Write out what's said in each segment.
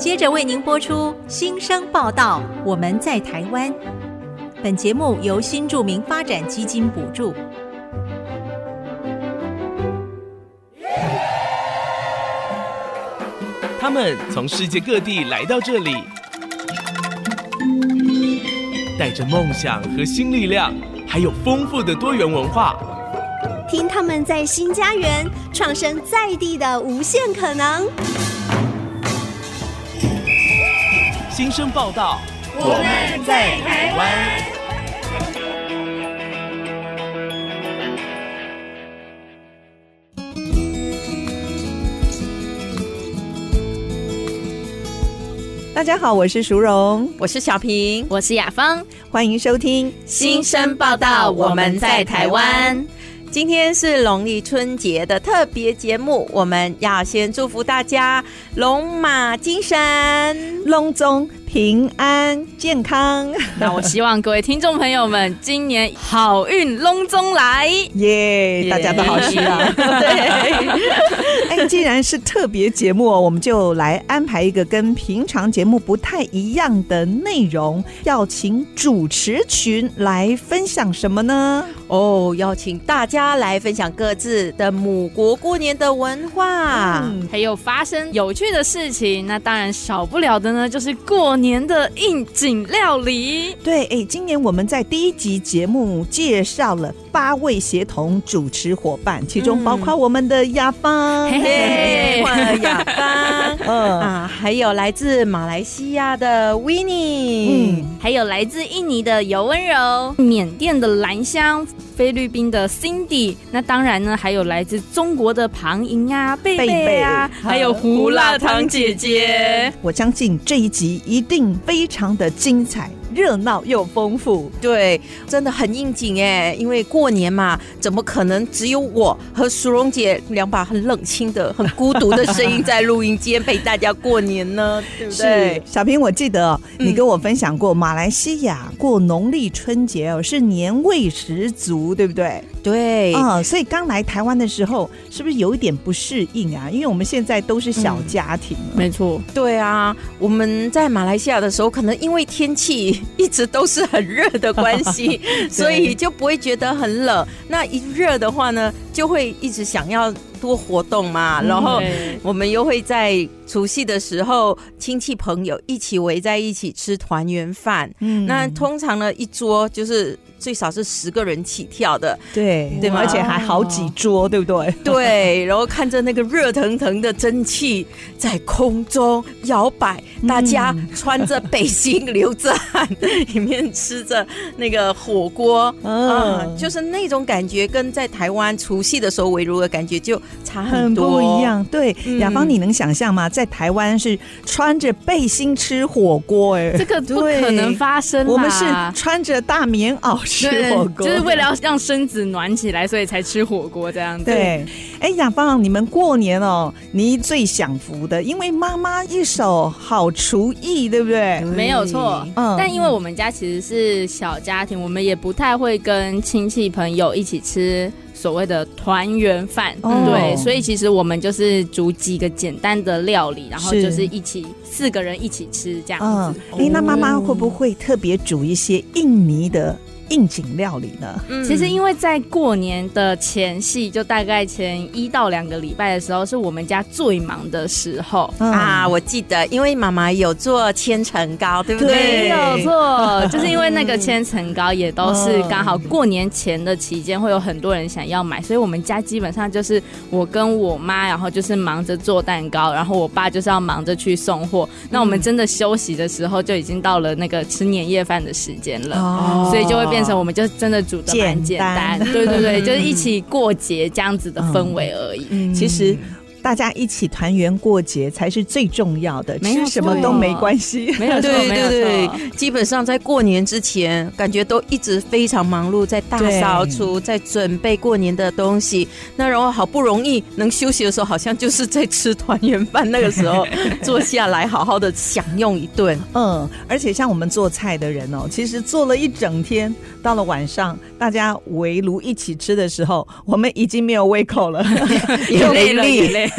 接着为您播出新生报道。我们在台湾。本节目由新著名发展基金补助。他们从世界各地来到这里，带着梦想和新力量，还有丰富的多元文化。听他们在新家园创生在地的无限可能。新生报道，我们在台湾。大家好，我是淑荣，我是小平，我是雅芳，欢迎收听新生报道。我们在台湾，今天是农历春节的特别节目，我们要先祝福大家龙马精神，龙中。平安健康，那我希望各位听众朋友们今年好运龙中来耶！Yeah, 大家都好需要。对，哎，既然是特别节目，我们就来安排一个跟平常节目不太一样的内容，要请主持群来分享什么呢？哦，邀请大家来分享各自的母国过年的文化，嗯，还有发生有趣的事情。那当然少不了的呢，就是过年的应景料理。对，哎，今年我们在第一集节目介绍了八位协同主持伙伴，其中包括我们的雅芳，嘿嘿，雅芳，嗯啊，还有来自马来西亚的 Winnie，嗯，还有来自印尼的尤温柔，缅甸的兰香。菲律宾的 Cindy，那当然呢，还有来自中国的庞莹啊、贝贝啊，还有胡辣汤姐姐。我相信这一集一定非常的精彩。热闹又丰富，对，真的很应景哎！因为过年嘛，怎么可能只有我和淑荣姐两把很冷清的、很孤独的声音在录音间陪大家过年呢？对不对？小平，我记得你跟我分享过，马来西亚过农历春节哦，是年味十足，对不对？对啊、嗯，所以刚来台湾的时候，是不是有一点不适应啊？因为我们现在都是小家庭，嗯、没错。对啊，我们在马来西亚的时候，可能因为天气一直都是很热的关系，所以就不会觉得很冷。那一热的话呢，就会一直想要多活动嘛。然后我们又会在除夕的时候，亲戚朋友一起围在一起吃团圆饭。嗯，那通常呢，一桌就是。最少是十个人起跳的，对对吗？而且还好几桌，对不对？对，然后看着那个热腾腾的蒸汽在空中摇摆，大家穿着背心、流着汗，里面吃着那个火锅，嗯，就是那种感觉，跟在台湾除夕的时候围炉的感觉就差很不一样。对，雅芳，你能想象吗？在台湾是穿着背心吃火锅，哎，这个不可能发生。我们是穿着大棉袄。吃火锅就是为了要让身子暖起来，所以才吃火锅这样子。对，哎，雅芳，你们过年哦，你最享福的，因为妈妈一手好厨艺，对不对？没有错。嗯，但因为我们家其实是小家庭，我们也不太会跟亲戚朋友一起吃所谓的团圆饭。哦、对，所以其实我们就是煮几个简单的料理，然后就是一起四个人一起吃这样子。哎、嗯，那妈妈会不会特别煮一些印尼的？应景料理呢？嗯，其实因为在过年的前夕，就大概前一到两个礼拜的时候，是我们家最忙的时候、嗯、啊。我记得，因为妈妈有做千层糕，对不对？没有错，就是因为那个千层糕也都是刚好过年前的期间，会有很多人想要买，所以我们家基本上就是我跟我妈，然后就是忙着做蛋糕，然后我爸就是要忙着去送货。那我们真的休息的时候，就已经到了那个吃年夜饭的时间了，哦、所以就会变。我们就真的煮的蛮简单，对对对，就是一起过节这样子的氛围而已。嗯，其实。大家一起团圆过节才是最重要的，吃什么都没关系。没有错，对对对，基本上在过年之前，感觉都一直非常忙碌，在大扫除，在准备过年的东西。那然后好不容易能休息的时候，好像就是在吃团圆饭那个时候，坐下来好好的享用一顿。嗯，而且像我们做菜的人哦，其实做了一整天，到了晚上大家围炉一起吃的时候，我们已经没有胃口了，也累了。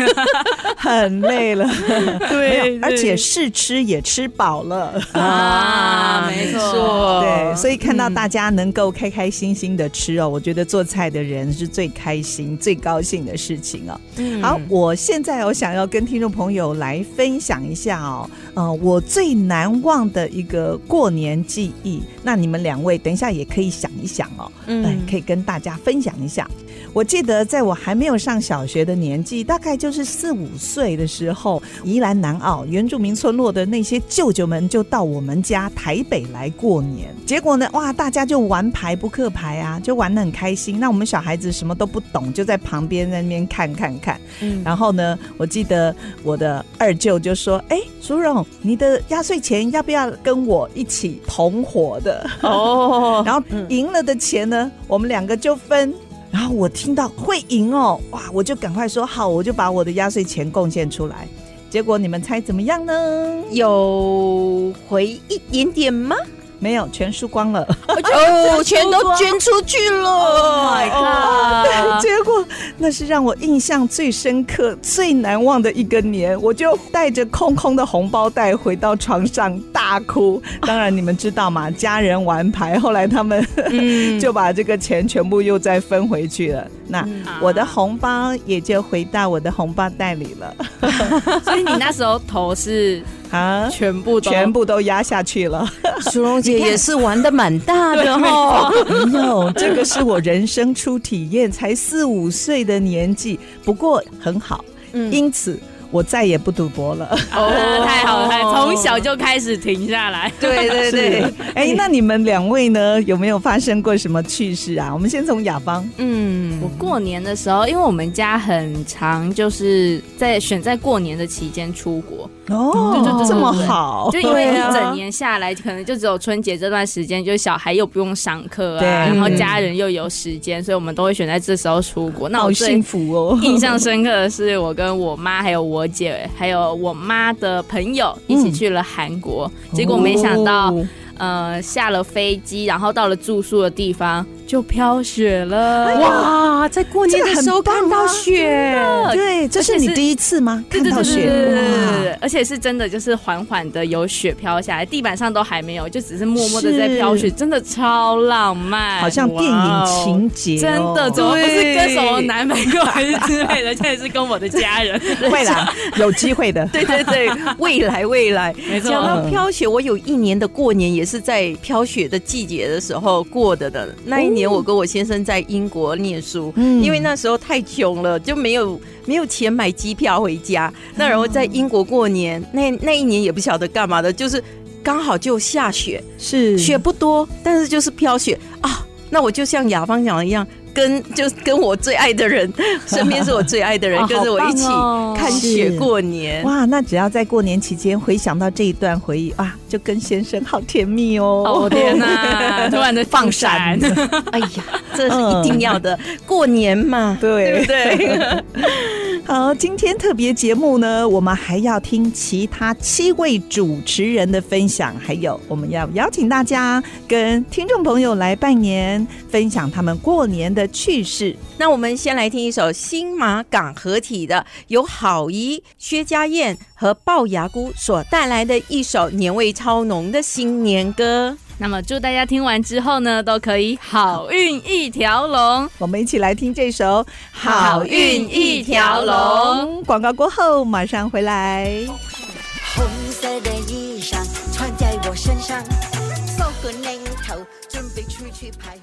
很累了，对，而且试吃也吃饱了。啊，没错，对，所以看到大家能够开开心心的吃哦，我觉得做菜的人是最开心、最高兴的事情哦。好，我现在我想要跟听众朋友来分享一下哦，呃，我最难忘的一个过年记忆。那你们两位等一下也可以想一想哦，嗯，可以跟大家分享一下。我记得在我还没有上小学的年纪，大概就是四五岁的时候，宜兰南澳原住民村落的那些舅舅们就到我们家台北来过年。结果呢，哇，大家就玩牌扑克牌啊，就玩的很开心。那我们小孩子什么都不懂，就在旁边在那边看看看。嗯，然后呢，我记得我的二舅就说：“哎，苏荣，你的压岁钱要不要跟我一起同伙的？哦，然后赢了的钱呢，我们两个就分。”然后我听到会赢哦，哇！我就赶快说好，我就把我的压岁钱贡献出来。结果你们猜怎么样呢？有回一点点吗？没有，全输光了。哦，全都捐出去了。Oh my god！结果那是让我印象最深刻、最难忘的一个年。我就带着空空的红包袋回到床上大哭。当然你们知道嘛，家人玩牌，后来他们就把这个钱全部又再分回去了。那我的红包也就回到我的红包袋里了。所以你那时候头是？啊！全部全部都压下去了。苏荣姐也是玩的蛮大的 哦。没有，这个是我人生初体验，才四五岁的年纪，不过很好。嗯，因此。我再也不赌博了。哦，太好了，从小就开始停下来。对对对。哎，那你们两位呢？有没有发生过什么趣事啊？我们先从雅芳。嗯，我过年的时候，因为我们家很长就是在选在过年的期间出国。哦，对对对，这么好。就因为一整年下来，可能就只有春节这段时间，就是小孩又不用上课啊，然后家人又有时间，所以我们都会选在这时候出国。那我幸福哦。印象深刻的是，我跟我妈还有我。我姐还有我妈的朋友一起去了韩国，嗯、结果没想到，哦、呃，下了飞机，然后到了住宿的地方。就飘雪了哇！在过年的时候看到雪，对，这是你第一次吗？看到雪，对，而且是真的，就是缓缓的有雪飘下来，地板上都还没有，就只是默默的在飘雪，真的超浪漫，好像电影情节。真的，怎么不是跟什么男朋友还是之类的？现在是跟我的家人，会啦，有机会的。对对对，未来未来，没错。讲到飘雪，我有一年的过年也是在飘雪的季节的时候过的的那一年。年我跟我先生在英国念书，嗯，因为那时候太穷了，就没有没有钱买机票回家。那然后在英国过年，那那一年也不晓得干嘛的，就是刚好就下雪，是雪不多，但是就是飘雪啊。那我就像雅芳讲的一样。跟就跟我最爱的人，身边是我最爱的人，跟着我一起看雪过年。哇，那只要在过年期间回想到这一段回忆，啊，就跟先生好甜蜜哦！哦天哪，突然的放闪，哎呀，这是一定要的，过年嘛，对不对？好，今天特别节目呢，我们还要听其他七位主持人的分享，还有我们要邀请大家跟听众朋友来拜年，分享他们过年的趣事。那我们先来听一首新马港合体的，由郝仪、薛家燕和龅牙姑所带来的一首年味超浓的新年歌。那么祝大家听完之后呢，都可以好运一条龙。我们一起来听这首《好运一条龙》。广告过后马上回来。红色的衣裳穿在我身上，扫个领头，准备出去派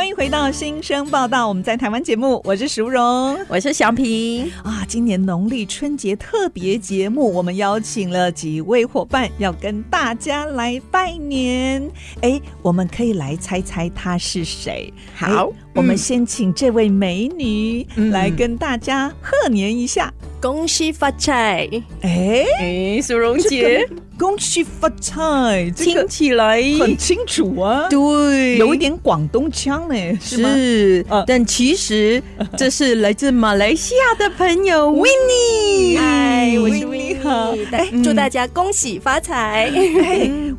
欢迎回到新生报道，我们在台湾节目，我是淑荣，我是小平啊。今年农历春节特别节目，我们邀请了几位伙伴，要跟大家来拜年。哎，我们可以来猜猜他是谁？好，我们先请这位美女来跟大家贺年一下。嗯恭喜发财！哎哎，淑荣姐，恭喜发财，听起来很清楚啊。对，有一点广东腔呢，是吗？是，但其实 这是来自马来西亚的朋友 Winnie。嗨，我是 Winnie。好，哎，祝大家恭喜发财。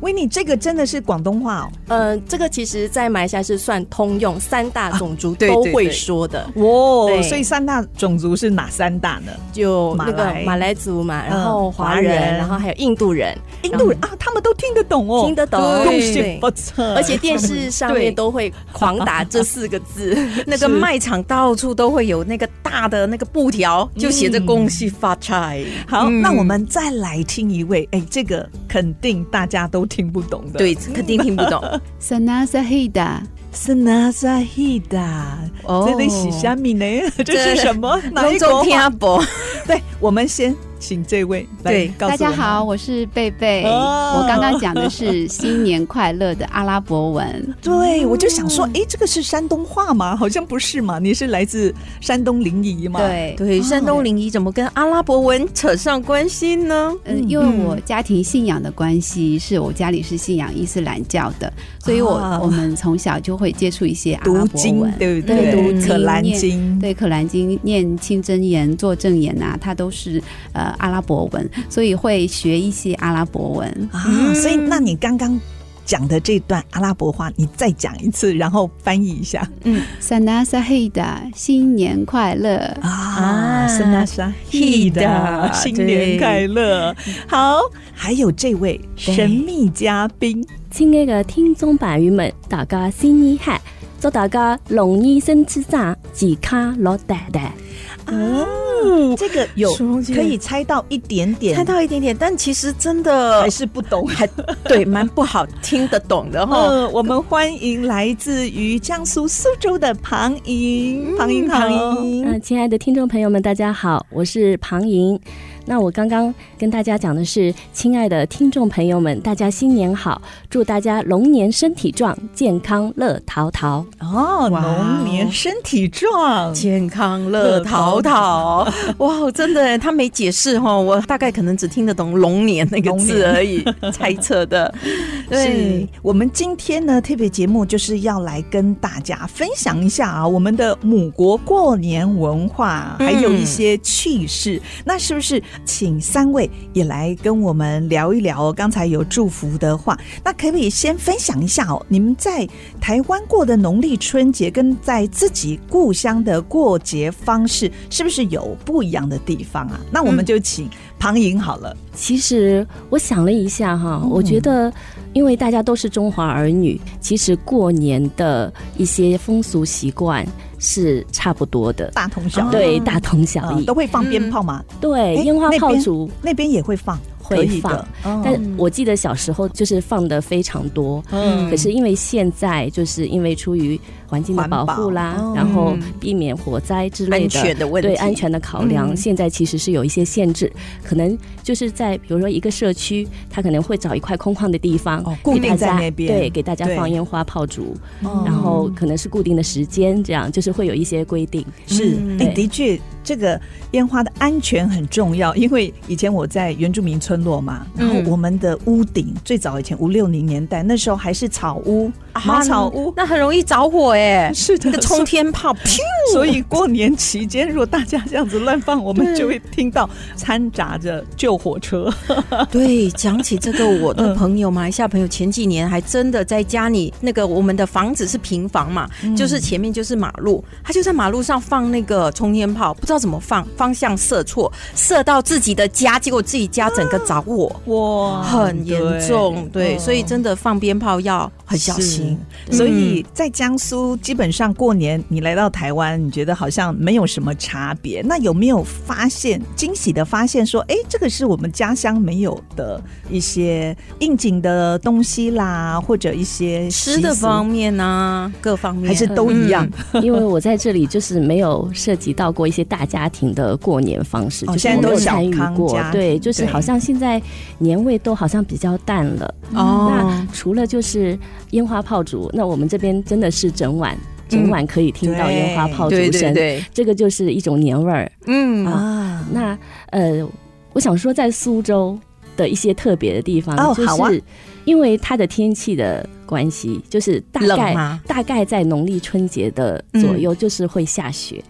维尼，这个真的是广东话哦。呃，这个其实，在马来西亚是算通用，三大种族都会说的。哇，所以三大种族是哪三大呢？就那个马来族嘛，然后华人，然后还有印度人。印度人啊，他们都听得懂哦，听得懂。恭喜发财，而且电视上面都会狂打这四个字，那个卖场到处都会有那个大的那个布条，就写着“恭喜发财”。好，那我们再来听一位，哎，这个肯定大家都听不懂的，对，肯定听不懂。Sana Sahida，Sana Sahida，哦，这里是虾米呢？这是什么？哪一国？对，我们先。请这位对，大家好，我是贝贝。哦、我刚刚讲的是新年快乐的阿拉伯文。对，我就想说，哎，这个是山东话吗？好像不是嘛。你是来自山东临沂嘛？对对，山东临沂怎么跟阿拉伯文扯上关系呢？嗯，因为我家庭信仰的关系，是我家里是信仰伊斯兰教的，所以我我们从小就会接触一些阿拉伯文，对不对？读可兰经，对可兰经念清真言、做正言啊，它都是呃。阿拉伯文，所以会学一些阿拉伯文啊。所以，那你刚刚讲的这段阿拉伯话，你再讲一次，然后翻译一下。嗯，Sana Sahida，新年快乐啊！Sana Sahida，新年快乐。好，还有这位神秘嘉宾，亲爱的听众朋友们，大家新年好，祝大家龙年身体壮，健康乐呆呆。哦，这个有可以猜到一点点，猜到一点点，但其实真的还是不懂，还对，蛮不好听得懂的哈。我们欢迎来自于江苏苏州的庞莹，庞莹好，嗯，亲爱的听众朋友们，大家好，我是庞莹。那我刚刚跟大家讲的是，亲爱的听众朋友们，大家新年好，祝大家龙年身体壮，健康乐淘淘。哦，龙年身体壮，健康乐淘淘。哇，真的，他没解释哈，我大概可能只听得懂“龙年”那个字而已，猜测的。对，我们今天呢，特别节目就是要来跟大家分享一下啊，我们的母国过年文化，还有一些趣事。嗯、那是不是？请三位也来跟我们聊一聊。刚才有祝福的话，那可不可以先分享一下哦？你们在台湾过的农历春节，跟在自己故乡的过节方式，是不是有不一样的地方啊？那我们就请庞莹好了。其实我想了一下哈，我觉得因为大家都是中华儿女，其实过年的一些风俗习惯。是差不多的，大同小异。对，大同小异。都会放鞭炮嘛？对，烟花炮竹那边也会放。会放，但我记得小时候就是放的非常多。嗯，可是因为现在就是因为出于环境的保护啦，然后避免火灾之类的，对安全的考量，现在其实是有一些限制。可能就是在比如说一个社区，他可能会找一块空旷的地方，固定在那边，对，给大家放烟花炮竹，然后可能是固定的时间，这样就是会有一些规定。是，哎，的确。这个烟花的安全很重要，因为以前我在原住民村落嘛，然后我们的屋顶最早以前五六零年代那时候还是草屋，茅草屋，那很容易着火哎，是的，那个冲天炮，所以过年期间如果大家这样子乱放，我们就会听到掺杂着救火车。对，讲起这个，我的朋友马来西亚朋友前几年还真的在家里，那个我们的房子是平房嘛，就是前面就是马路，他就在马路上放那个冲天炮，不知道。怎么放，方向射错，射到自己的家，结果自己家整个着火，哇，很严重。对，对，所以真的放鞭炮要很小心。所以在江苏，基本上过年你来到台湾，你觉得好像没有什么差别。那有没有发现惊喜的发现？说，哎，这个是我们家乡没有的一些应景的东西啦，或者一些吃的方面呢？各方面还是都一样？因为我在这里就是没有涉及到过一些大。家庭的过年方式，就是我没有参与过。对，就是好像现在年味都好像比较淡了。哦，那除了就是烟花炮竹，那我们这边真的是整晚整晚可以听到烟花炮竹声，对，这个就是一种年味儿。嗯。啊，那呃，我想说，在苏州的一些特别的地方，就是因为它的天气的关系，就是大概大概在农历春节的左右，就是会下雪。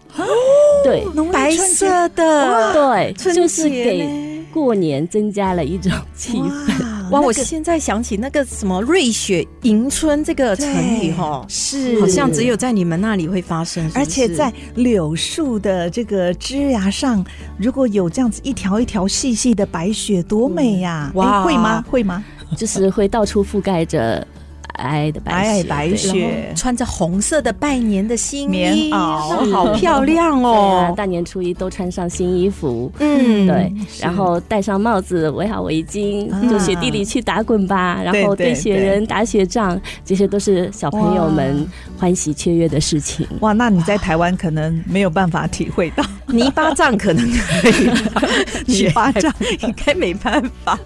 对，白色的，对，就是给过年增加了一种气氛。哇！我现在想起那个什么“瑞雪迎春”这个成语，哈，是好像只有在你们那里会发生，而且在柳树的这个枝芽上，如果有这样子一条一条细细的白雪，多美呀！哇，会吗？会吗？就是会到处覆盖着。皑皑的白白雪，穿着红色的拜年的新衣，棉袄，好漂亮哦！啊、大年初一都穿上新衣服，嗯，对，然后戴上帽子，围好围巾，嗯、就雪地里去打滚吧，啊、然后堆雪人打雪仗，这些都是小朋友们欢喜雀跃的事情。哇，那你在台湾可能没有办法体会到，泥巴仗可能可以，泥巴仗应该没办法。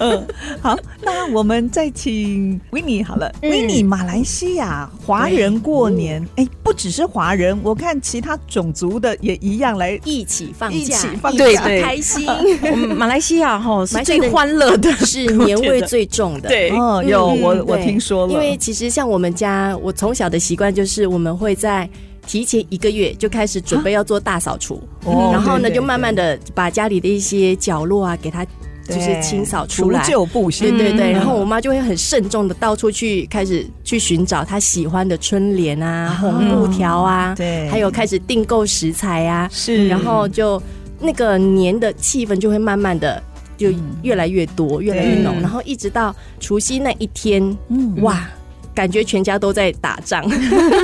嗯，好，那我们再请维尼。好了，维尼，马来西亚华人过年，哎、欸，不只是华人，我看其他种族的也一样来一起放假，一起放假，对对，开心。我们马来西亚哈是最欢乐的，是年味最重的。对，哦，有我我听说了，因为其实像我们家，我从小的习惯就是我们会在提前一个月就开始准备要做大扫除，然后呢，就慢慢的把家里的一些角落啊给它。就是清扫出来，除旧布新。对对对，然后我妈就会很慎重的到处去开始去寻找她喜欢的春联啊、红布条啊，对，还有开始订购食材啊，是，然后就那个年的气氛就会慢慢的就越来越多，越来越浓，然后一直到除夕那一天，哇。感觉全家都在打仗，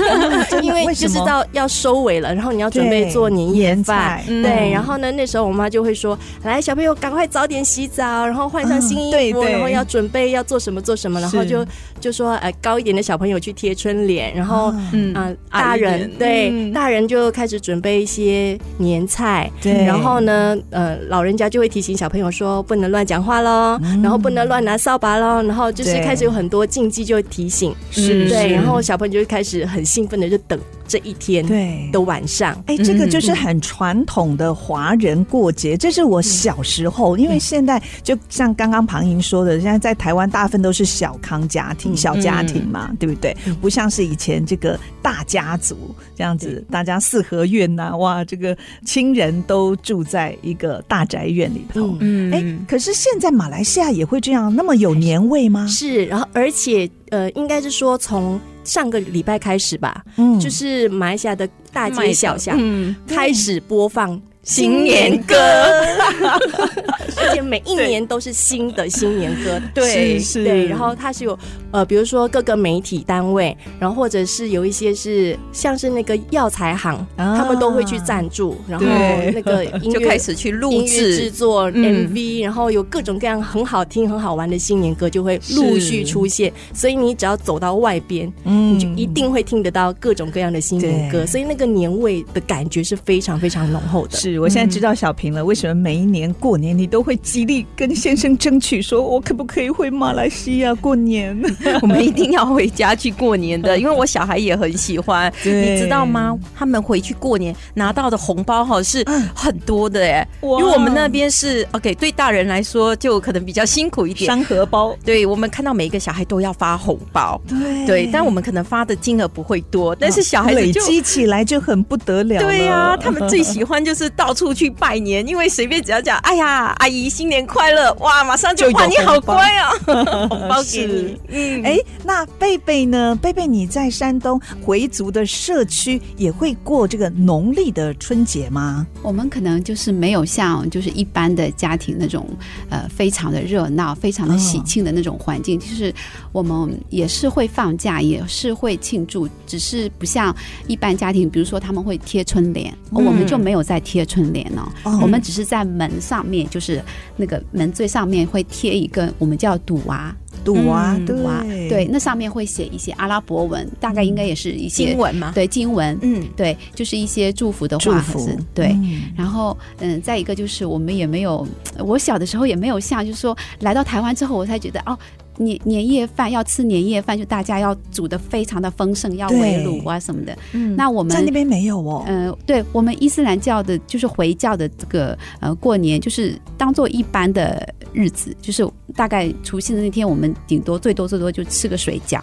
因为就是到要收尾了，然后你要准备做年夜饭，对，然后呢，那时候我妈就会说：“来，小朋友，赶快早点洗澡，然后换上新衣服，然后要准备要做什么做什么，然后就就说，呃，高一点的小朋友去贴春联，然后嗯，大人对大人就开始准备一些年菜，对，然后呢，呃，老人家就会提醒小朋友说不能乱讲话喽，然后不能乱拿扫把喽，然后就是开始有很多禁忌，就会提醒。是，对，然后小朋友就会开始很兴奋的就等。这一天对的晚上。哎，这个就是很传统的华人过节。这是我小时候，因为现在就像刚刚庞莹说的，现在在台湾大部分都是小康家庭、小家庭嘛，对不对？不像是以前这个大家族这样子，大家四合院呐，哇，这个亲人都住在一个大宅院里头。嗯，哎，可是现在马来西亚也会这样，那么有年味吗？是，然后而且。呃，应该是说从上个礼拜开始吧，嗯，就是马来西亚的大街小巷，嗯，开始播放。新年歌，而且每一年都是新的新年歌，对，是，对。然后它是有呃，比如说各个媒体单位，然后或者是有一些是像是那个药材行，他们都会去赞助，然后那个 音乐就开始去录制。制作 MV，然后有各种各样很好听、很好玩的新年歌就会陆续出现。所以你只要走到外边，嗯，你就一定会听得到各种各样的新年歌，所以那个年味的感觉是非常非常浓厚的。我现在知道小平了，为什么每一年过年你都会极力跟先生争取，说我可不可以回马来西亚过年？我们一定要回家去过年的，因为我小孩也很喜欢，你知道吗？他们回去过年拿到的红包哈是很多的哎，因为我们那边是 OK，对大人来说就可能比较辛苦一点，山荷包。对，我们看到每一个小孩都要发红包，对对，但我们可能发的金额不会多，但是小孩子累积起来就很不得了。对呀，他们最喜欢就是。到处去拜年，因为随便只要讲，哎呀，阿姨新年快乐，哇，马上就哇，你好乖啊，红包给你。嗯，哎，那贝贝呢？贝贝，你在山东回族的社区也会过这个农历的春节吗？我们可能就是没有像就是一般的家庭那种呃非常的热闹、非常的喜庆的那种环境，就是我们也是会放假，也是会庆祝，只是不像一般家庭，比如说他们会贴春联，我们就没有在贴。春联哦，我们只是在门上面，就是那个门最上面会贴一个，我们叫赌娃，赌娃，赌娃，对，那上面会写一些阿拉伯文，大概应该也是一些经文嘛，对，经文，嗯，对，就是一些祝福的话，对。然后，嗯，再一个就是我们也没有，我小的时候也没有像，就是说来到台湾之后，我才觉得哦。年年夜饭要吃年夜饭，就大家要煮的非常的丰盛，要围炉啊什么的。嗯，那我们在那边没有哦。嗯、呃，对我们伊斯兰教的，就是回教的这个呃过年，就是当做一般的日子，就是大概除夕的那天，我们顶多最多最多就吃个水饺。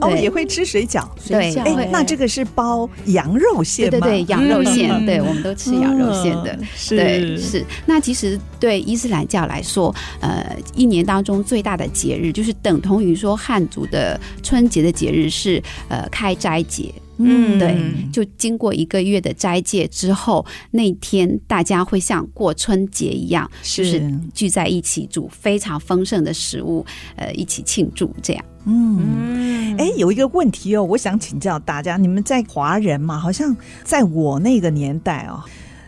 哦，也会吃水饺。对，哎，那这个是包羊肉馅吗？对对，羊肉馅。对，我们都吃羊肉馅的。是是。那其实对伊斯兰教来说，呃，一年当中最大的节日，就是等同于说汉族的春节的节日是呃开斋节。嗯，对，就经过一个月的斋戒之后，那天大家会像过春节一样，是就是聚在一起煮非常丰盛的食物，呃，一起庆祝这样。嗯，哎，有一个问题哦，我想请教大家，你们在华人嘛，好像在我那个年代哦，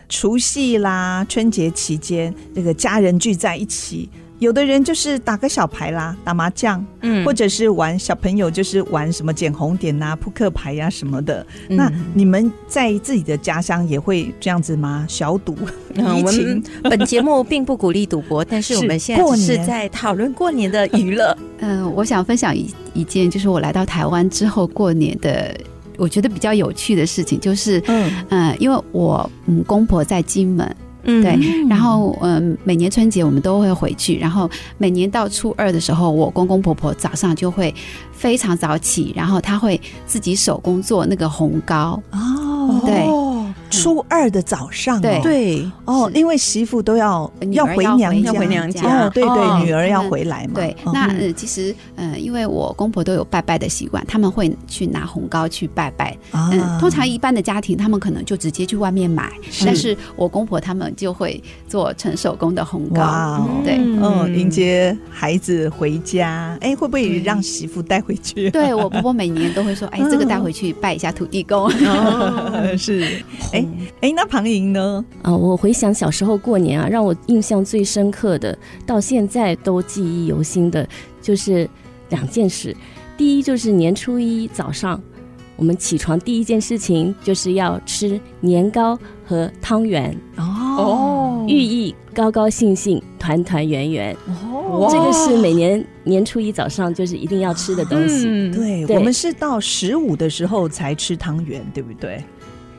除夕啦、春节期间，那个家人聚在一起。有的人就是打个小牌啦，打麻将，嗯，或者是玩小朋友就是玩什么捡红点呐、啊、扑克牌呀、啊、什么的。嗯、那你们在自己的家乡也会这样子吗？小赌怡情？本节目并不鼓励赌博，但是 我们现在是在讨论过年的娱乐。嗯、呃，我想分享一一件，就是我来到台湾之后过年的，我觉得比较有趣的事情，就是嗯嗯、呃，因为我嗯公婆在金门。嗯，对，然后嗯，每年春节我们都会回去，然后每年到初二的时候，我公公婆婆早上就会非常早起，然后他会自己手工做那个红糕。哦，对。初二的早上，对。对。哦，因为媳妇都要要回娘家，回娘家，哦，对对，女儿要回来嘛。对，那呃，其实嗯，因为我公婆都有拜拜的习惯，他们会去拿红糕去拜拜。嗯，通常一般的家庭，他们可能就直接去外面买，但是我公婆他们就会做纯手工的红糕。对，嗯，迎接孩子回家，哎，会不会让媳妇带回去？对，我婆婆每年都会说，哎，这个带回去拜一下土地公。是，哎。哎，那庞莹呢？啊，我回想小时候过年啊，让我印象最深刻的，到现在都记忆犹新的，就是两件事。第一，就是年初一早上，我们起床第一件事情就是要吃年糕和汤圆哦，寓意高高兴兴、团团圆圆。哦，这个是每年年初一早上就是一定要吃的东西。嗯，对，对我们是到十五的时候才吃汤圆，对不对？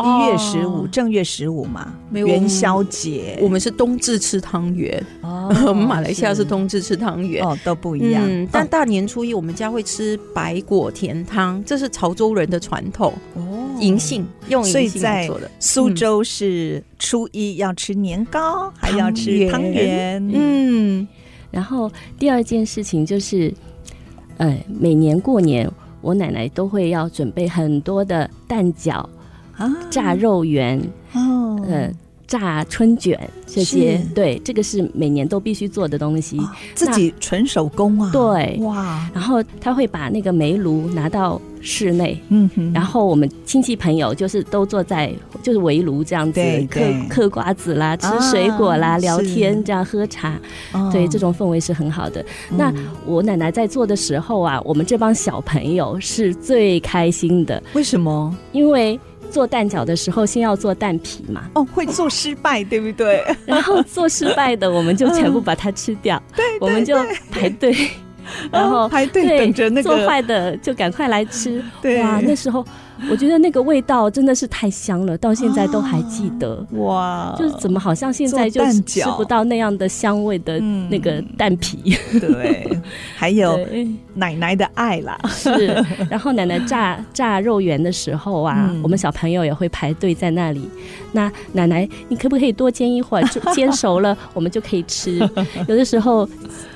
一月十五，正月十五嘛，元宵节。我们是冬至吃汤圆，哦，我 们马来西亚是冬至吃汤圆，哦，都不一样。但大年初一，我们家会吃白果甜汤，这是潮州人的传统哦，银杏用银杏做的。苏州是初一要吃年糕，还要吃汤圆。嗯，然后第二件事情就是，呃，每年过年，我奶奶都会要准备很多的蛋饺。炸肉圆，哦，呃，炸春卷这些，对，这个是每年都必须做的东西，自己纯手工啊，对，哇，然后他会把那个煤炉拿到室内，嗯哼，然后我们亲戚朋友就是都坐在就是围炉这样子，嗑嗑瓜子啦，吃水果啦，聊天这样喝茶，对，这种氛围是很好的。那我奶奶在做的时候啊，我们这帮小朋友是最开心的，为什么？因为做蛋饺的时候，先要做蛋皮嘛。哦，会做失败，对不对？然后做失败的，我们就全部把它吃掉。对，我们就排队，然后排队等着那个做坏的，就赶快来吃。对，哇，那时候。我觉得那个味道真的是太香了，到现在都还记得。哇，就是怎么好像现在就吃不到那样的香味的那个蛋皮。对，还有奶奶的爱啦。是，然后奶奶炸炸肉圆的时候啊，我们小朋友也会排队在那里。那奶奶，你可不可以多煎一会儿？就 煎熟了，我们就可以吃。有的时候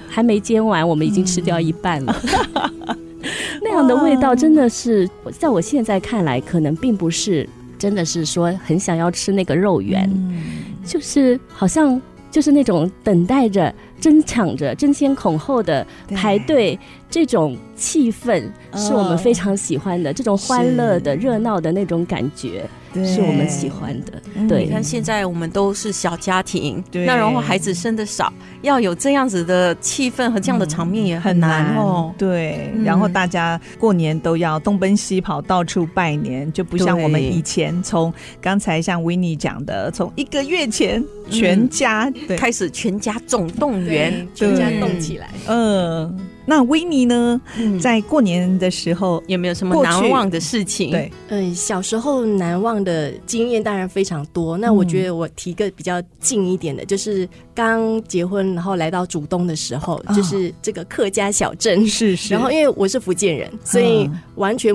还没煎完，我们已经吃掉一半了。那样的味道真的是，在我现在看来，可能并不是真的是说很想要吃那个肉圆，嗯、就是好像就是那种等待着、争抢着、争先恐后的排队这种气氛，是我们非常喜欢的，哦、这种欢乐的、热闹的那种感觉。是我们喜欢的。对，你看现在我们都是小家庭，对，那然后孩子生的少，要有这样子的气氛和这样的场面也很难哦。对，然后大家过年都要东奔西跑，到处拜年，就不像我们以前从刚才像维尼讲的，从一个月前全家开始全家总动员，全家动起来。嗯。那维尼呢？在过年的时候有没有什么难忘的事情？对，嗯，小时候难忘的经验当然非常多。那我觉得我提个比较近一点的，就是刚结婚然后来到竹东的时候，就是这个客家小镇。是是。然后因为我是福建人，所以完全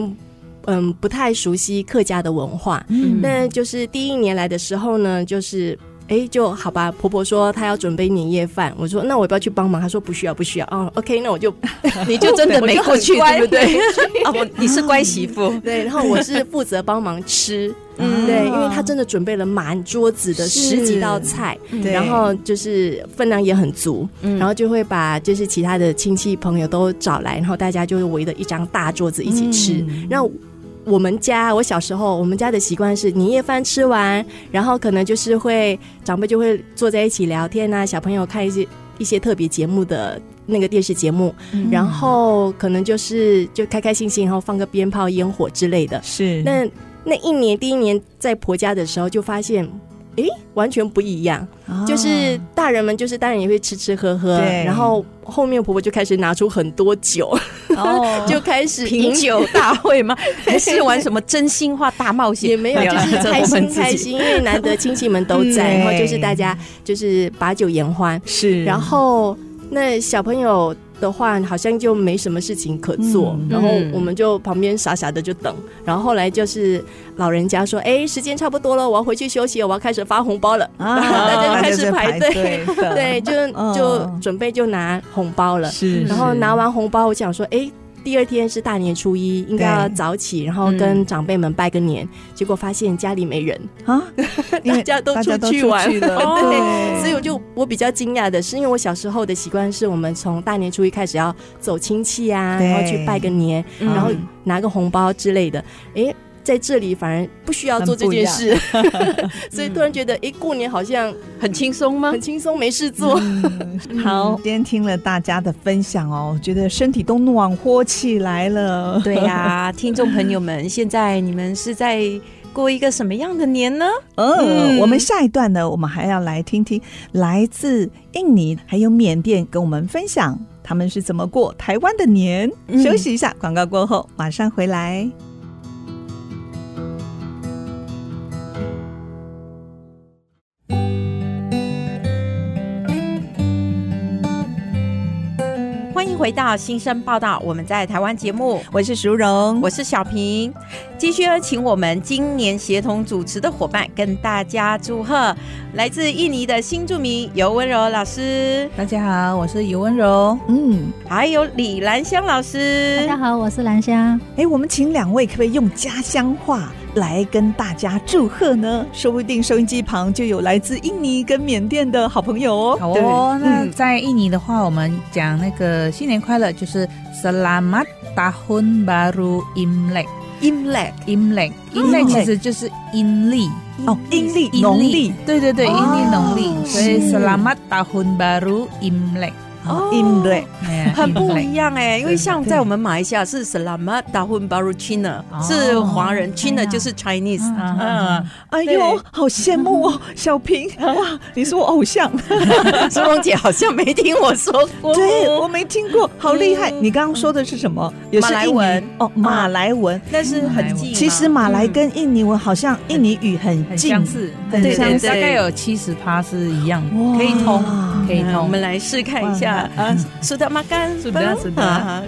嗯不太熟悉客家的文化。嗯。那就是第一年来的时候呢，就是。哎，就好吧。婆婆说她要准备年夜饭，我说那我要不要去帮忙？她说不需要，不需要。哦，OK，那我就 你就真的 没过去，对不对？哦，你是乖媳妇，对。然后我是负责帮忙吃，嗯，对，因为她真的准备了满桌子的十几道菜，然后就是分量也很足，然后就会把就是其他的亲戚朋友都找来，然后大家就围着一张大桌子一起吃，然后。我们家，我小时候，我们家的习惯是年夜饭吃完，然后可能就是会长辈就会坐在一起聊天啊，小朋友看一些一些特别节目的那个电视节目，嗯、然后可能就是就开开心心，然后放个鞭炮、烟火之类的。是。那那一年第一年在婆家的时候，就发现。诶，完全不一样，哦、就是大人们就是当然也会吃吃喝喝，然后后面婆婆就开始拿出很多酒，哦，就开始品酒。大会吗？还是玩什么真心话大冒险？也没有，就是开心开心，因为难得亲戚们都在，然后就是大家就是把酒言欢，是，然后那小朋友。的话好像就没什么事情可做，嗯、然后我们就旁边傻傻的就等，然后后来就是老人家说：“哎，时间差不多了，我要回去休息，我要开始发红包了。啊”然 后大家就开始排队，对，就就准备就拿红包了。是，然后拿完红包，我想说：“哎。”第二天是大年初一，应该要早起，然后跟长辈们拜个年。结果发现家里没人啊，大家都出去玩了。对，所以我就我比较惊讶的是，因为我小时候的习惯是我们从大年初一开始要走亲戚啊，然后去拜个年，然后拿个红包之类的。哎。在这里反而不需要做这件事，所以突然觉得，哎，过年好像很轻松吗？很轻松，没事做。嗯、好，今天听了大家的分享哦，觉得身体都暖和起来了。对呀、啊，听众朋友们，现在你们是在过一个什么样的年呢？哦、嗯，我们下一段呢，我们还要来听听来自印尼还有缅甸跟我们分享他们是怎么过台湾的年。嗯、休息一下，广告过后马上回来。回到新生报道，我们在台湾节目，我是淑荣，我是小平，继续邀，请我们今年协同主持的伙伴跟大家祝贺，来自印尼的新住民尤温柔老师，大家好，我是尤温柔，嗯，还有李兰香老师，大家好，我是兰香，哎，我们请两位可不可以用家乡话？来跟大家祝贺呢，说不定收音机旁就有来自印尼跟缅甸的好朋友哦。好哦，那在印尼的话，我们讲那个新年快乐，就是 Selamat Tahun Baru Imlek。Imlek，Imlek，Imlek 其实就是阴历。哦，阴历农历，对对对，阴历农历，所以 Selamat Tahun Baru Imlek。哦，对，很不一样哎，因为像在我们马来西亚是 Selamat Tahun Baru Cina，是华人 China 就是 Chinese。嗯，哎呦，好羡慕哦，小平，哇，你是我偶像。苏荣姐好像没听我说过，对，我没听过，好厉害。你刚刚说的是什么？马来文。哦，马来文，但是很近。其实马来跟印尼文好像印尼语很近，相似，很相似，大概有七十趴是一样，可以通，可以通。我们来试看一下。啊，苏德玛干，苏德苏德，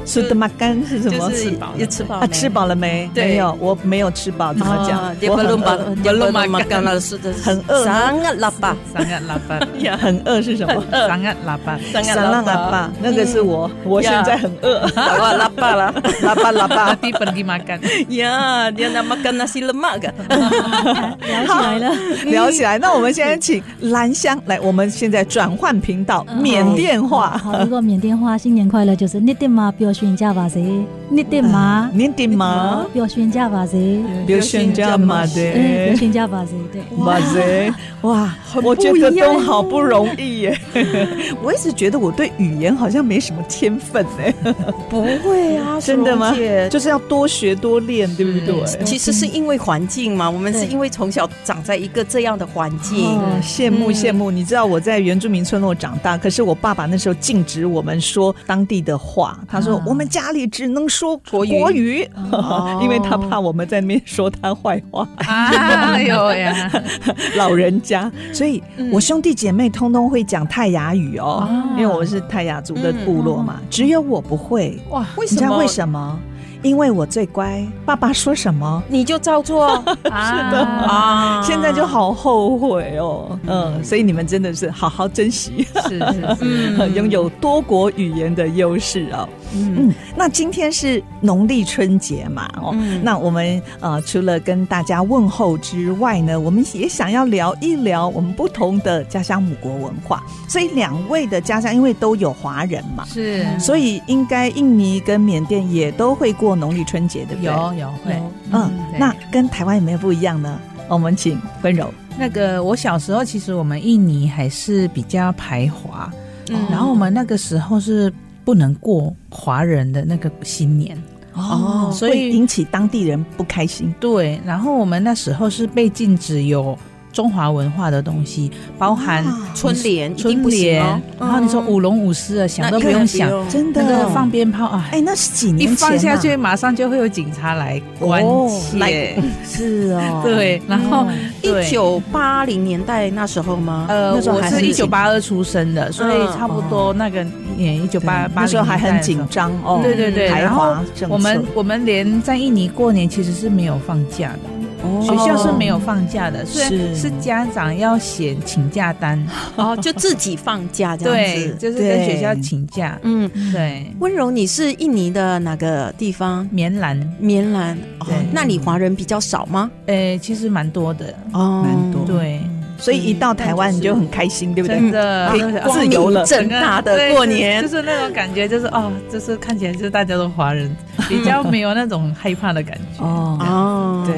苏德玛干是什么？吃饱，了吃饱啊？吃饱了没？没有，我没有吃饱。怎么讲？我很饿，苏德玛干了，是的，很饿。三个喇叭，三个喇叭，很饿是什么？三个喇叭，三个喇叭，那个是我，我现在很饿。喇叭了，喇叭喇叭，第本地玛干呀，你那玛干那是了玛干，聊起来了，聊起来。那我们现在请兰香来，我们现在转换频道，缅甸话。好，如果缅甸话新年快乐就是你的妈表宣家吧谁，你的妈，你的妈表宣家吧谁，表宣家嘛噻，表宣家吧噻，对，哇。塞，哇，我觉得都好不容易耶。我一直觉得我对语言好像没什么天分哎，不会啊，真的吗？就是要多学多练，对不对？其实是因为环境嘛，我们是因为从小长在一个这样的环境，羡慕羡慕。你知道我在原住民村落长大，可是我爸爸那时候。禁止我们说当地的话。他说我们家里只能说国语，国语哦、因为他怕我们在那边说他坏话。哎呦呀，老人家，所以我兄弟姐妹通通会讲泰雅语哦，嗯、因为我们是泰雅族的部落嘛，嗯、只有我不会。哇，为什么？你知道为什么？因为我最乖，爸爸说什么？你就照做。是的。啊，现在就好后悔哦。嗯，所以你们真的是好好珍惜，是是是，拥有多国语言的优势哦。嗯，那今天是农历春节嘛，哦，嗯、那我们呃除了跟大家问候之外呢，我们也想要聊一聊我们不同的家乡母国文化。所以两位的家乡因为都有华人嘛，是，所以应该印尼跟缅甸也都会过农历春节，对不对？有有会，嗯，那跟台湾有没有不一样呢？我们请温柔。那个我小时候其实我们印尼还是比较排华，嗯，然后我们那个时候是。不能过华人的那个新年哦，所以引起当地人不开心。对，然后我们那时候是被禁止有。中华文化的东西，包含春联、春联，然后你说舞龙舞狮的，想都不用想，真的那个放鞭炮啊！哎，那是几年前一放下去，马上就会有警察来关切。是哦，对。然后一九八零年代那时候吗？呃，我是一九八二出生的，所以差不多那个年一九八八那时候还很紧张哦。对对对，然后我们我们连在印尼过年其实是没有放假的。学校是没有放假的，是是家长要写请假单，哦，就自己放假这样子，对，就是跟学校请假。嗯，对。温柔，你是印尼的哪个地方？棉兰，棉兰。哦，那里华人比较少吗？诶，其实蛮多的，哦，蛮多。对。所以一到台湾你就很开心，对不对？真的，可以自由了，正大的 过年，就是那种感觉，就是哦，就是看起来就是大家都华人，比较没有那种害怕的感觉。哦哦，对。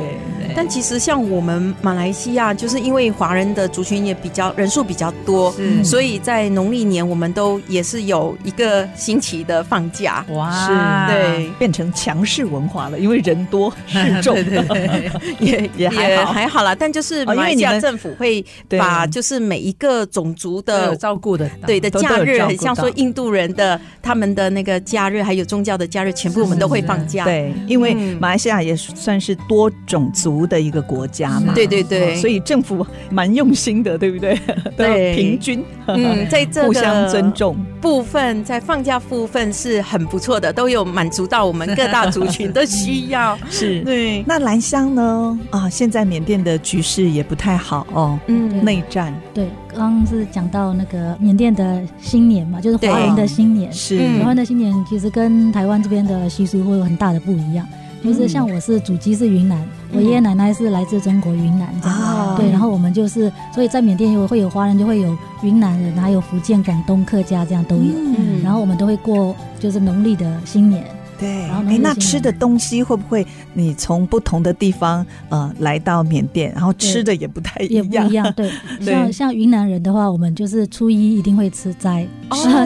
但其实像我们马来西亚，就是因为华人的族群也比较人数比较多，所以在农历年我们都也是有一个星期的放假。哇，是，对，变成强势文化了，因为人多势众，也也还好还好啦。但就是马来西亚政府会。把就是每一个种族的照顾的对的假日，很像说印度人的他们的那个假日，还有宗教的假日，全部我们都会放假。对，因为马来西亚也算是多种族的一个国家嘛。对对对，所以政府蛮用心的，对不对？对，平均嗯，在这互相尊重部分，在放假部分是很不错的，都有满足到我们各大族群的需要。是，对。那兰香呢？啊，现在缅甸的局势也不太好哦。嗯，内战。对，刚刚是讲到那个缅甸的新年嘛，就是华人的新年。是，华人的新年其实跟台湾这边的习俗会有很大的不一样。就是像我是祖籍是云南，我爷爷奶奶是来自中国云南这样。对，然后我们就是，所以在缅甸有会有华人，就会有云南人，还有福建、广东、客家这样都有。嗯，然后我们都会过就是农历的新年。对，哎，那吃的东西会不会你从不同的地方呃来到缅甸，然后吃的也不太一样？也不一样，对。像像云南人的话，我们就是初一一定会吃斋，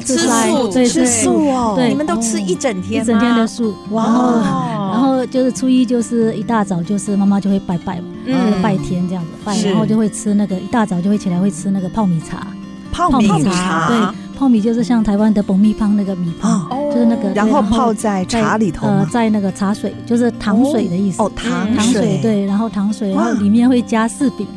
吃素，吃素哦。对，你们都吃一整天，一整天的素。哇，然后就是初一就是一大早就是妈妈就会拜拜，嗯，拜天这样子拜，然后就会吃那个一大早就会起来会吃那个泡米茶，泡米茶，对。泡米就是像台湾的蜂蜜汤那个米泡，就是那个，然后泡在茶里头，呃，在那个茶水，就是糖水的意思。哦，糖糖水，对，然后糖水，然后里面会加柿饼。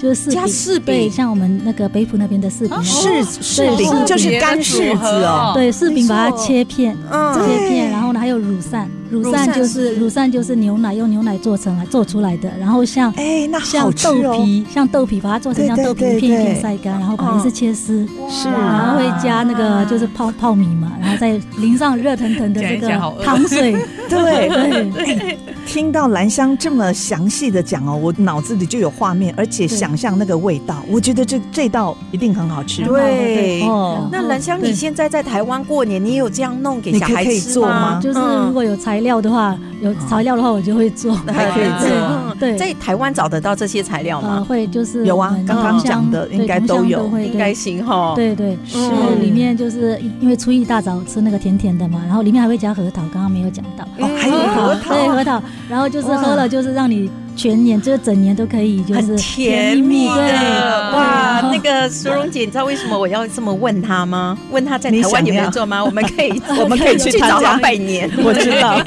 就是柿饼，柿饼，对，像我们那个北浦那边的柿饼，柿柿饼。就是干柿子哦。对，柿饼把它切片，切片，然后呢还有乳扇，乳扇就是乳扇就是牛奶，用牛奶做成来做出来的。然后像哎，那像豆皮，像豆皮把它做成像豆皮一片一片晒干，然后把它是切丝，是，然后会加那个就是泡泡米嘛，然后再淋上热腾腾的这个糖水，对对。听到兰香这么详细的讲哦，我脑子里就有画面，而且想象那个味道，我觉得这这道一定很好吃。对哦，那兰香你现在在台湾过年，你有这样弄给小孩吃吗？就是如果有材料的话，有材料的话我就会做，还可以做。对，在台湾找得到这些材料吗？会，就是有啊，刚刚讲的应该都有，应该行哈。对对，是里面就是因为初一大早吃那个甜甜的嘛，然后里面还会加核桃，刚刚没有讲到，哦还有核桃，对核桃。然后就是喝了，就是让你全年就是整年都可以，就是甜蜜的哇！那个苏荣姐，你知道为什么我要这么问她吗？问她在台湾有没有做吗？我们可以，我们可以去找她拜年。我知道。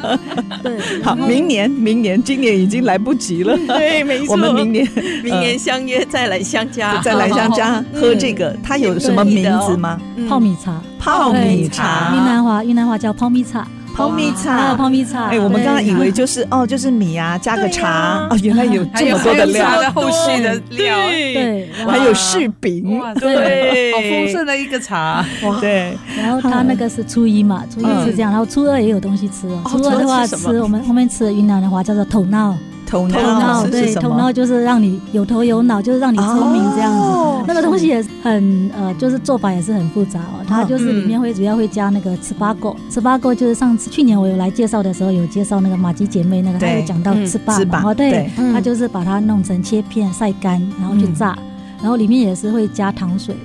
对，好，明年，明年，今年已经来不及了。对，没错。我们明年，明年相约再来相加，再来相加喝这个。它有什么名字吗？泡米茶，泡米茶。云南话，云南话叫泡米茶。泡米茶，泡米茶。哎，我们刚刚以为就是 哦，就是米啊，加个茶。哦，原来有这么多的料，后续的料，对，还有柿饼，对，好丰盛的一个茶。哇，对。然后他那个是初一嘛，初一是这样，然后初二也有东西吃。初二的话吃我们后面吃的云南的话叫做头脑。头脑对，头脑就是让你有头有脑，就是让你聪明这样子。那个东西也很呃，就是做法也是很复杂哦。它就是里面会主要会加那个糍粑粿，糍粑粿就是上次去年我有来介绍的时候有介绍那个马吉姐妹那个，她有讲到糍粑，哦对，她就是把它弄成切片晒干，然后去炸，然后里面也是会加糖水，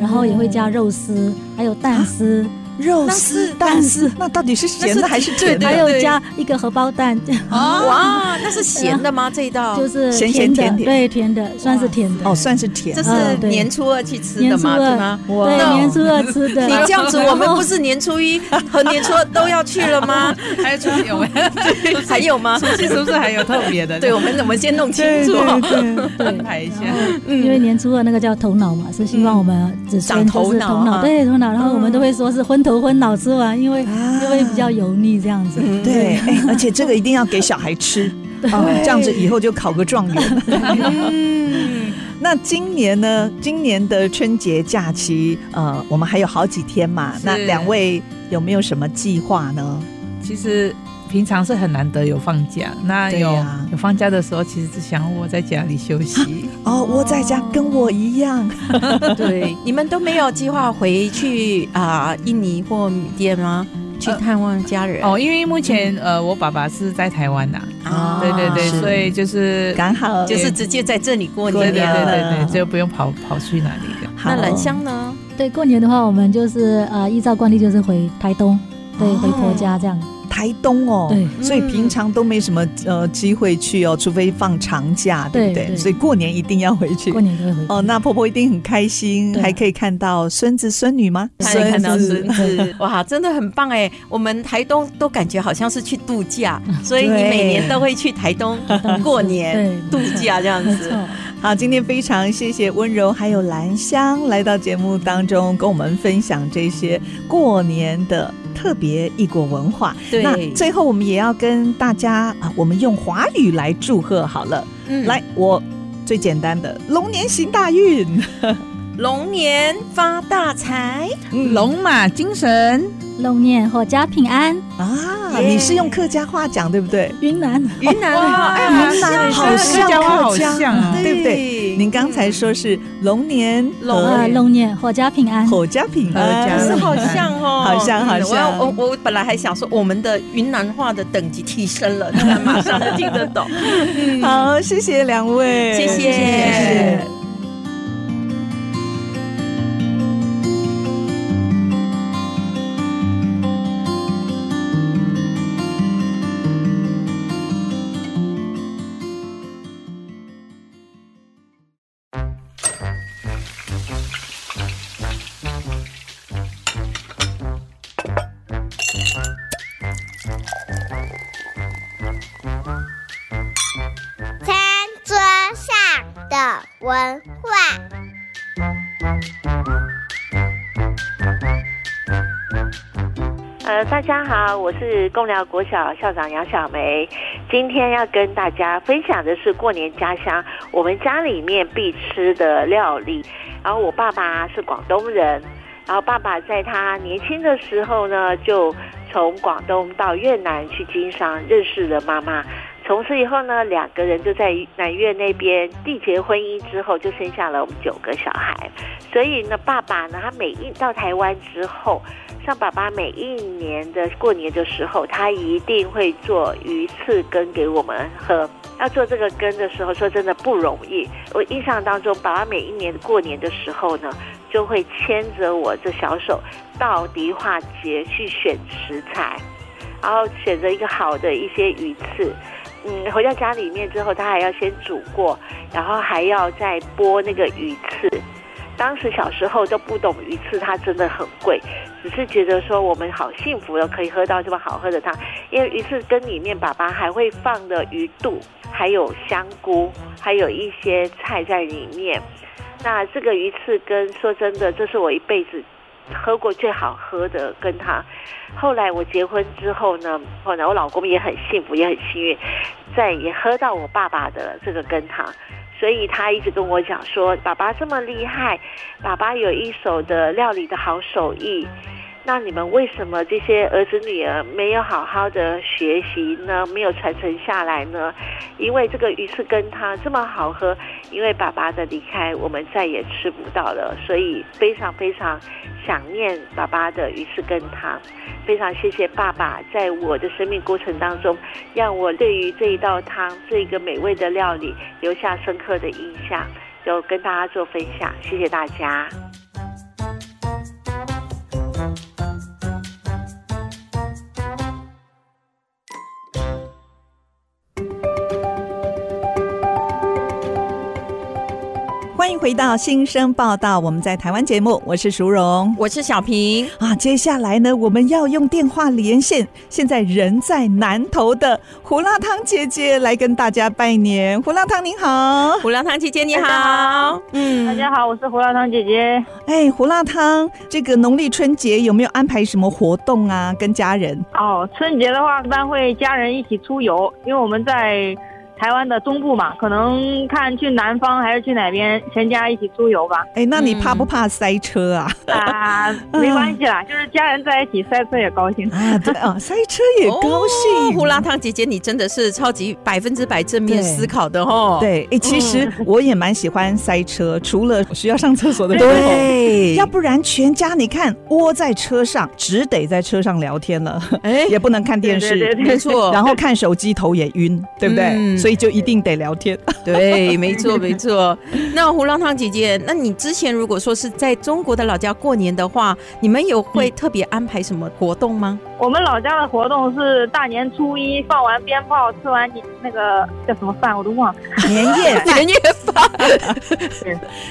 然后也会加肉丝，还有蛋丝。肉丝蛋丝，那到底是咸的还是甜的？还有加一个荷包蛋。哇，那是咸的吗？这一道就是咸咸甜甜，对，甜的，算是甜的。哦，算是甜。这是年初二去吃的吗？对，年初二吃的。你这样子，我们不是年初一和年初二都要去了吗？还有初几有没有？还有吗？除夕是不是还有特别的？对，我们怎么先弄清楚？安排一下。因为年初二那个叫头脑嘛，是希望我们子孙就是头脑，对头脑，然后我们都会说是昏头。头昏脑吃完，因为因为比较油腻这样子。对，而且这个一定要给小孩吃，这样子以后就考个状元。嗯，那今年呢？今年的春节假期，呃，我们还有好几天嘛。那两位有没有什么计划呢？其实。平常是很难得有放假，那有、啊、有放假的时候，其实只想窝在家里休息。哦，窝在家跟我一样。对，你们都没有计划回去啊、呃，印尼或缅甸吗？去探望家人？呃、哦，因为目前呃，我爸爸是在台湾呐。啊，对对对，所以就是刚好就是直接在这里过年。对对对对对，就不用跑跑去哪里的。那兰香呢？对，过年的话，我们就是呃，依照惯例就是回台东，对，回婆家这样。台东哦，对，所以平常都没什么呃机会去哦，除非放长假，对不对？所以过年一定要回去，过年都会回去哦。那婆婆一定很开心，还可以看到孙子孙女吗？可以看到孙子，哇，真的很棒哎！我们台东都感觉好像是去度假，所以你每年都会去台东过年度假这样子。好，今天非常谢谢温柔还有兰香来到节目当中，跟我们分享这些过年的特别异国文化。对，那最后我们也要跟大家啊，我们用华语来祝贺好了。嗯，来，我最简单的，龙年行大运，龙年发大财，龙马精神。龙年阖家平安啊！你是用客家话讲对不对？云南，云南话，哎，云南好像客家话，好像，对不对？您刚才说是龙年龙龙年阖家平安，阖家平安，是好像哦，好像好像。我我本来还想说，我们的云南话的等级提升了，他马上就听得懂。好，谢谢两位，谢谢。呃大家好，我是贡寮国小校长杨小梅。今天要跟大家分享的是过年家乡我们家里面必吃的料理。然后我爸爸是广东人，然后爸爸在他年轻的时候呢，就从广东到越南去经商，认识了妈妈。从此以后呢，两个人就在南越那边缔结婚姻之后，就生下了我们九个小孩。所以呢，爸爸呢，他每一到台湾之后。像爸爸每一年的过年的时候，他一定会做鱼翅羹给我们喝。要做这个羹的时候，说真的不容易。我印象当中，爸爸每一年过年的时候呢，就会牵着我这小手到迪化街去选食材，然后选择一个好的一些鱼翅。嗯，回到家里面之后，他还要先煮过，然后还要再剥那个鱼刺。当时小时候都不懂鱼刺，它真的很贵，只是觉得说我们好幸福的可以喝到这么好喝的汤。因为鱼刺羹里面，爸爸还会放的鱼肚，还有香菇，还有一些菜在里面。那这个鱼刺羹，说真的，这是我一辈子喝过最好喝的羹汤。后来我结婚之后呢，后来我老公也很幸福，也很幸运，在也喝到我爸爸的这个羹汤。所以他一直跟我讲说，爸爸这么厉害，爸爸有一手的料理的好手艺。那你们为什么这些儿子女儿没有好好的学习呢？没有传承下来呢？因为这个鱼翅羹汤这么好喝，因为爸爸的离开，我们再也吃不到了，所以非常非常想念爸爸的鱼翅羹汤。非常谢谢爸爸在我的生命过程当中，让我对于这一道汤这个美味的料理留下深刻的印象，就跟大家做分享。谢谢大家。回到新生报道，我们在台湾节目，我是淑荣，我是小平啊。接下来呢，我们要用电话连线，现在人在南投的胡辣汤姐姐来跟大家拜年。胡辣汤您好，胡辣汤姐姐你好，嗯，大家好，我是胡辣汤姐姐。哎，胡辣汤，这个农历春节有没有安排什么活动啊？跟家人？哦，春节的话，一般会家人一起出游，因为我们在。台湾的中部嘛，可能看去南方还是去哪边，全家一起出游吧。哎，那你怕不怕塞车啊？啊，没关系啦，就是家人在一起，塞车也高兴啊。对啊，塞车也高兴。胡辣汤姐姐，你真的是超级百分之百正面思考的哦。对，哎，其实我也蛮喜欢塞车，除了需要上厕所的时候，对，要不然全家你看窝在车上，只得在车上聊天了，哎，也不能看电视，没错，然后看手机头也晕，对不对？所以。就一定得聊天，对，没错，没错。那胡辣汤姐姐，那你之前如果说是在中国的老家过年的话，你们有会特别安排什么活动吗？嗯、我们老家的活动是大年初一放完鞭炮，吃完你那个叫什么饭我都忘了，年夜年夜饭。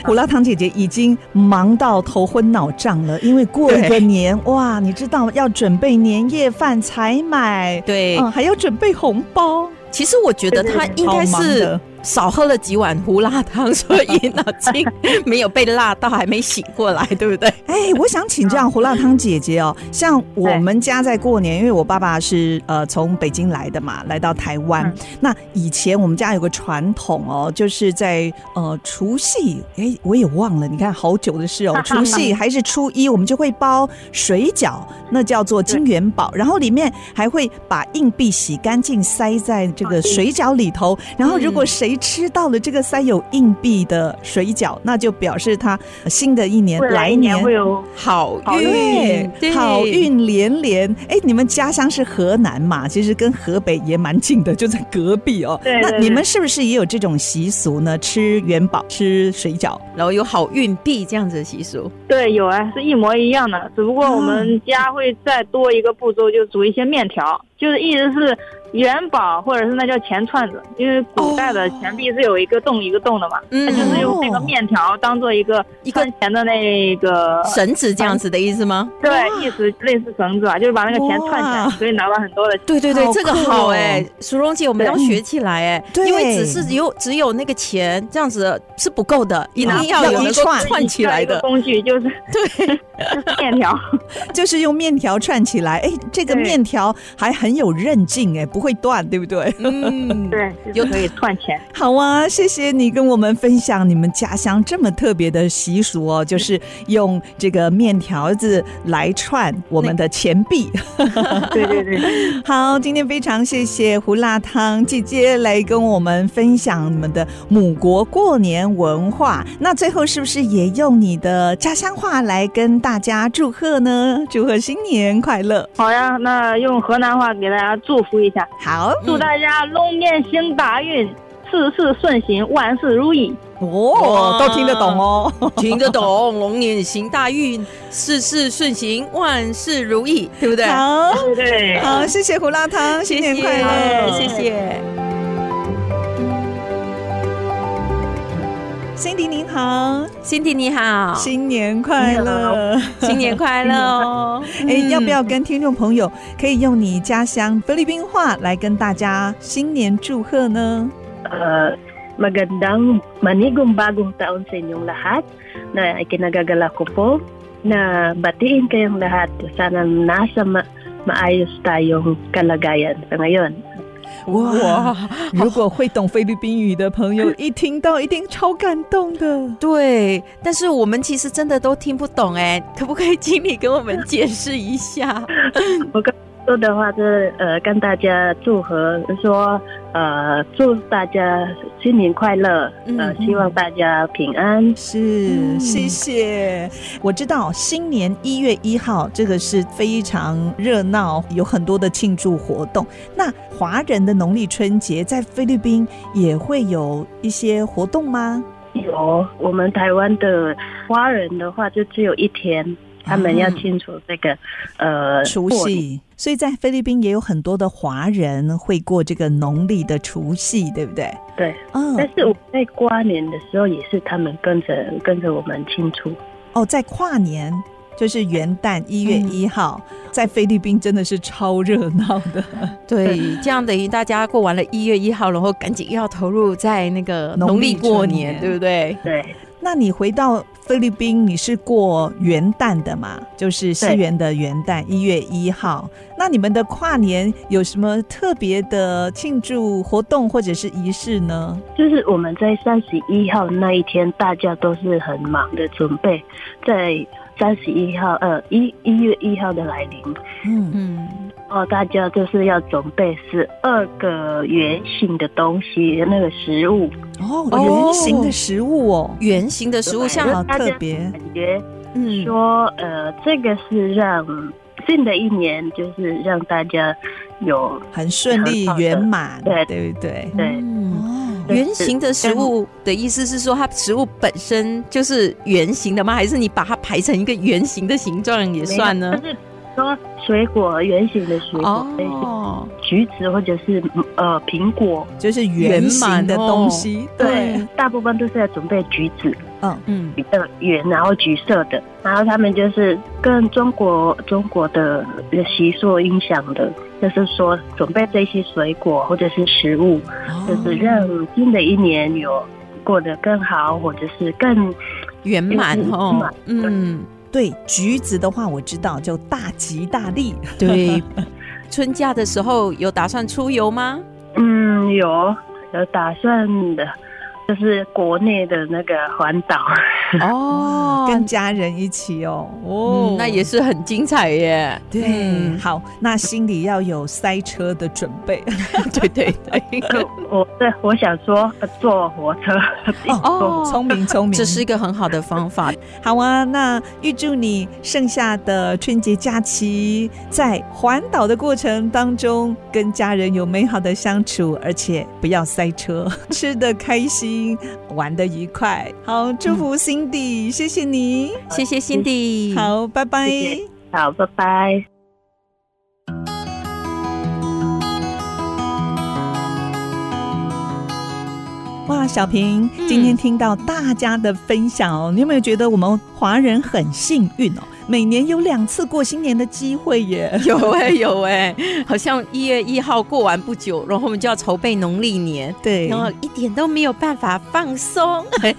胡辣汤姐姐已经忙到头昏脑胀了，因为过一个年哇，你知道要准备年夜饭才买，对，嗯，还要准备红包。其实我觉得他应该是。少喝了几碗胡辣汤，所以脑筋没有被辣到，还没醒过来，对不对？哎，我想请教胡辣汤姐姐哦，像我们家在过年，因为我爸爸是呃从北京来的嘛，来到台湾。嗯、那以前我们家有个传统哦，就是在呃除夕，哎，我也忘了，你看好久的事哦，除夕还是初一，我们就会包水饺，那叫做金元宝，然后里面还会把硬币洗干净，塞在这个水饺里头，然后如果谁谁吃到了这个塞有硬币的水饺，那就表示他新的一年来年会有好运，好运连连。哎，你们家乡是河南嘛？其实跟河北也蛮近的，就在隔壁哦。对，那你们是不是也有这种习俗呢？吃元宝，吃水饺，然后有好运币这样子的习俗？对，有啊，是一模一样的。只不过我们家会再多一个步骤，就煮一些面条，就是一直是。元宝或者是那叫钱串子，因为古代的钱币是有一个洞一个洞的嘛，它、oh. 就是用那个面条当做一个赚钱的那个绳子这样子的意思吗？对，意思类似绳子啊，就是把那个钱串起来，所以拿到很多的钱。对对对，这个好哎、欸，淑荣姐，我们要学起来哎、欸，因为只是有只有那个钱这样子是不够的，一定要有能够串起来的工具，就是对，就 是面条，就是用面条串起来。哎，这个面条还很有韧劲哎，不会断，对不对？嗯，对，就可以赚钱。好啊，谢谢你跟我们分享你们家乡这么特别的习俗哦，就是用这个面条子来串我们的钱币。对 对对，好，今天非常谢谢胡辣汤姐姐来跟我们分享你们的母国过年文化。那最后是不是也用你的家乡话来跟大家祝贺呢？祝贺新年快乐！好呀，那用河南话给大家祝福一下。好，祝大家龙年行大运，事事顺心，万事如意。哦，都听得懂哦，听得懂。龙年行大运，事事顺心，万事如意，对不对？好，对，对，好，谢谢胡辣汤，新年快乐，谢谢。谢谢，Cindy 您好，Cindy 你好，新年快乐，新年快乐哦！哎，要不要跟听众朋友可以用你家乡菲律宾话来跟大家新年祝贺呢？呃，Magandang manigong bagong taon sa inyong lahat na ikinagagalak ko po na batiin kayong lahat sana nasa ma maayos tayong kalagayan sa ngayon。哇！如果会懂菲律宾语的朋友，一听到一定超感动的。对，但是我们其实真的都听不懂哎，可不可以请你跟我们解释一下？我刚说的话是呃，跟大家祝贺，说呃，祝大家新年快乐，呃，希望大家平安。是，谢谢。我知道新年一月一号这个是非常热闹，有很多的庆祝活动。那华人的农历春节在菲律宾也会有一些活动吗？有，我们台湾的华人的话就只有一天。他们要清楚这个，呃，除夕，所以在菲律宾也有很多的华人会过这个农历的除夕，对不对？对，哦。但是我在跨年的时候，也是他们跟着跟着我们庆祝。哦，在跨年就是元旦一月一号，嗯，在菲律宾真的是超热闹的。对，这样等于大家过完了一月一号，然后赶紧要投入在那个农历过年，对不对？对。那你回到菲律宾，你是过元旦的嘛？就是西元的元旦，一月一号。那你们的跨年有什么特别的庆祝活动或者是仪式呢？就是我们在三十一号那一天，大家都是很忙的准备，在三十一号，呃，一一月一号的来临。嗯嗯。哦，大家就是要准备十二个圆形的东西，那个食物。哦，圆形的食物哦，圆形的食物像好特别感觉，嗯，说呃，这个是让新的一年就是让大家有很顺利圆满，对对对对。哦，圆形的食物的意思是说，它食物本身就是圆形的吗？还是你把它排成一个圆形的形状也算呢？就是说水果圆形的水果，哦，橘子或者是呃苹果，就是圆形的东西。对，对，大部分都是在准备橘子，嗯嗯，呃圆，然后橘色的，然后他们就是跟中国中国的习俗影响的，就是说准备这些水果或者是食物，哦，就是让新的一年有过得更好，或者是更圆满哦，嗯。对，橘子的话，我知道就大吉大利。对，春假的时候有打算出游吗？嗯，有，有打算的。就是国内的那个环岛哦，跟家人一起哦，哦、嗯，那也是很精彩耶。对，嗯、好，那心里要有塞车的准备。对 对对，我对我想说坐火车哦，聪明聪明，这是一个很好的方法。好啊，那预祝你剩下的春节假期在环岛的过程当中，跟家人有美好的相处，而且不要塞车，吃的开心。玩的愉快，好，祝福 Cindy，嗯，谢谢你，谢谢 Cindy，好，拜拜，好，拜拜。哇，小平，今天听到大家的分享哦，嗯，你有没有觉得我们华人很幸运哦？每年有两次过新年的机会耶，有哎、欸、有哎、欸，好像一月一号过完不久，然后我们就要筹备农历年，对，然后一点都没有办法放松。哎、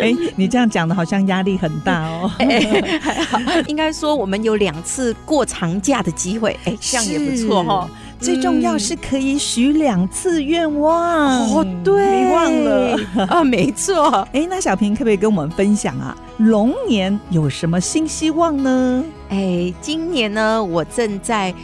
欸，你这样讲的好像压力很大哦。还 好，应该说我们有两次过长假的机会，哎、欸，这样也不错哈。最重要是可以许两次愿望哦，对，没忘了啊，没错。哎，那小平可不可以跟我们分享啊？龙年有什么新希望呢？哎，今年呢，我正在。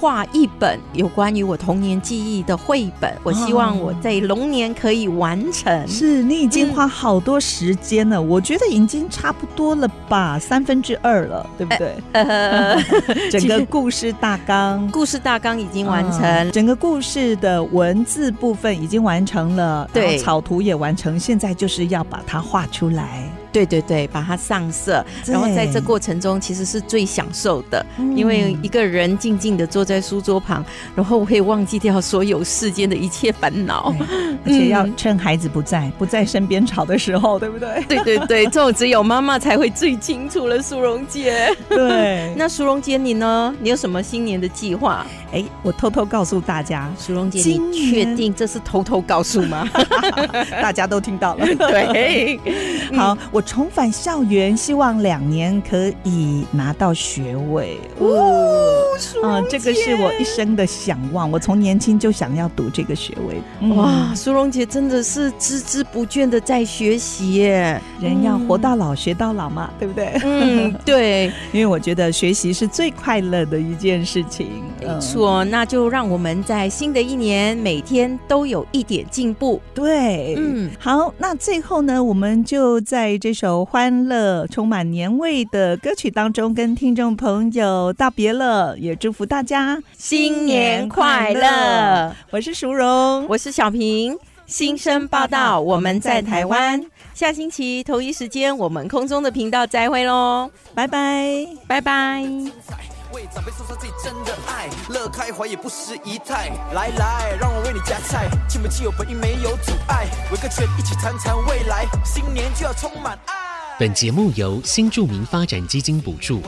画一本有关于我童年记忆的绘本，我希望我在龙年可以完成。哦、是你已经花好多时间了、嗯，我觉得已经差不多了吧，三分之二了，对不对？呃、整个故事大纲，故事大纲已经完成、嗯，整个故事的文字部分已经完成了，对，草图也完成，现在就是要把它画出来。对对对，把它上色，然后在这过程中其实是最享受的，因为一个人静静的坐在书桌旁，然后会忘记掉所有世间的一切烦恼，而且要趁孩子不在、不在身边吵的时候，对不对？对对对，这种只有妈妈才会最清楚了。淑荣姐，对，那淑荣姐你呢？你有什么新年的计划？哎，我偷偷告诉大家，淑荣姐，你确定这是偷偷告诉吗？大家都听到了。对，好，我重返校园，希望两年可以拿到学位。哦，啊，这个是我一生的想望，我从年轻就想要读这个学位。哇，苏荣姐真的是孜孜不倦的在学习耶，人要活到老学到老嘛，对不对？嗯，对，因为我觉得学习是最快乐的一件事情。没错，那就让我们在新的一年每天都有一点进步。对，嗯，好，那最后呢，我们就在这首欢乐、充满年味的歌曲当中，跟听众朋友道别了，也祝福大家新年快乐。我是淑荣，我是小平，新生报道，我们在台湾。下星期同一时间，我们空中的频道再会喽，拜拜，拜拜。为长辈送上自己真的爱，乐开怀也不失仪态。来来，让我为你夹菜，亲不亲友本意没有阻碍。围个圈一起谈谈未来，新年就要充满爱。本节目由新著名发展基金补助。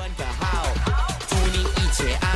祝你一切爱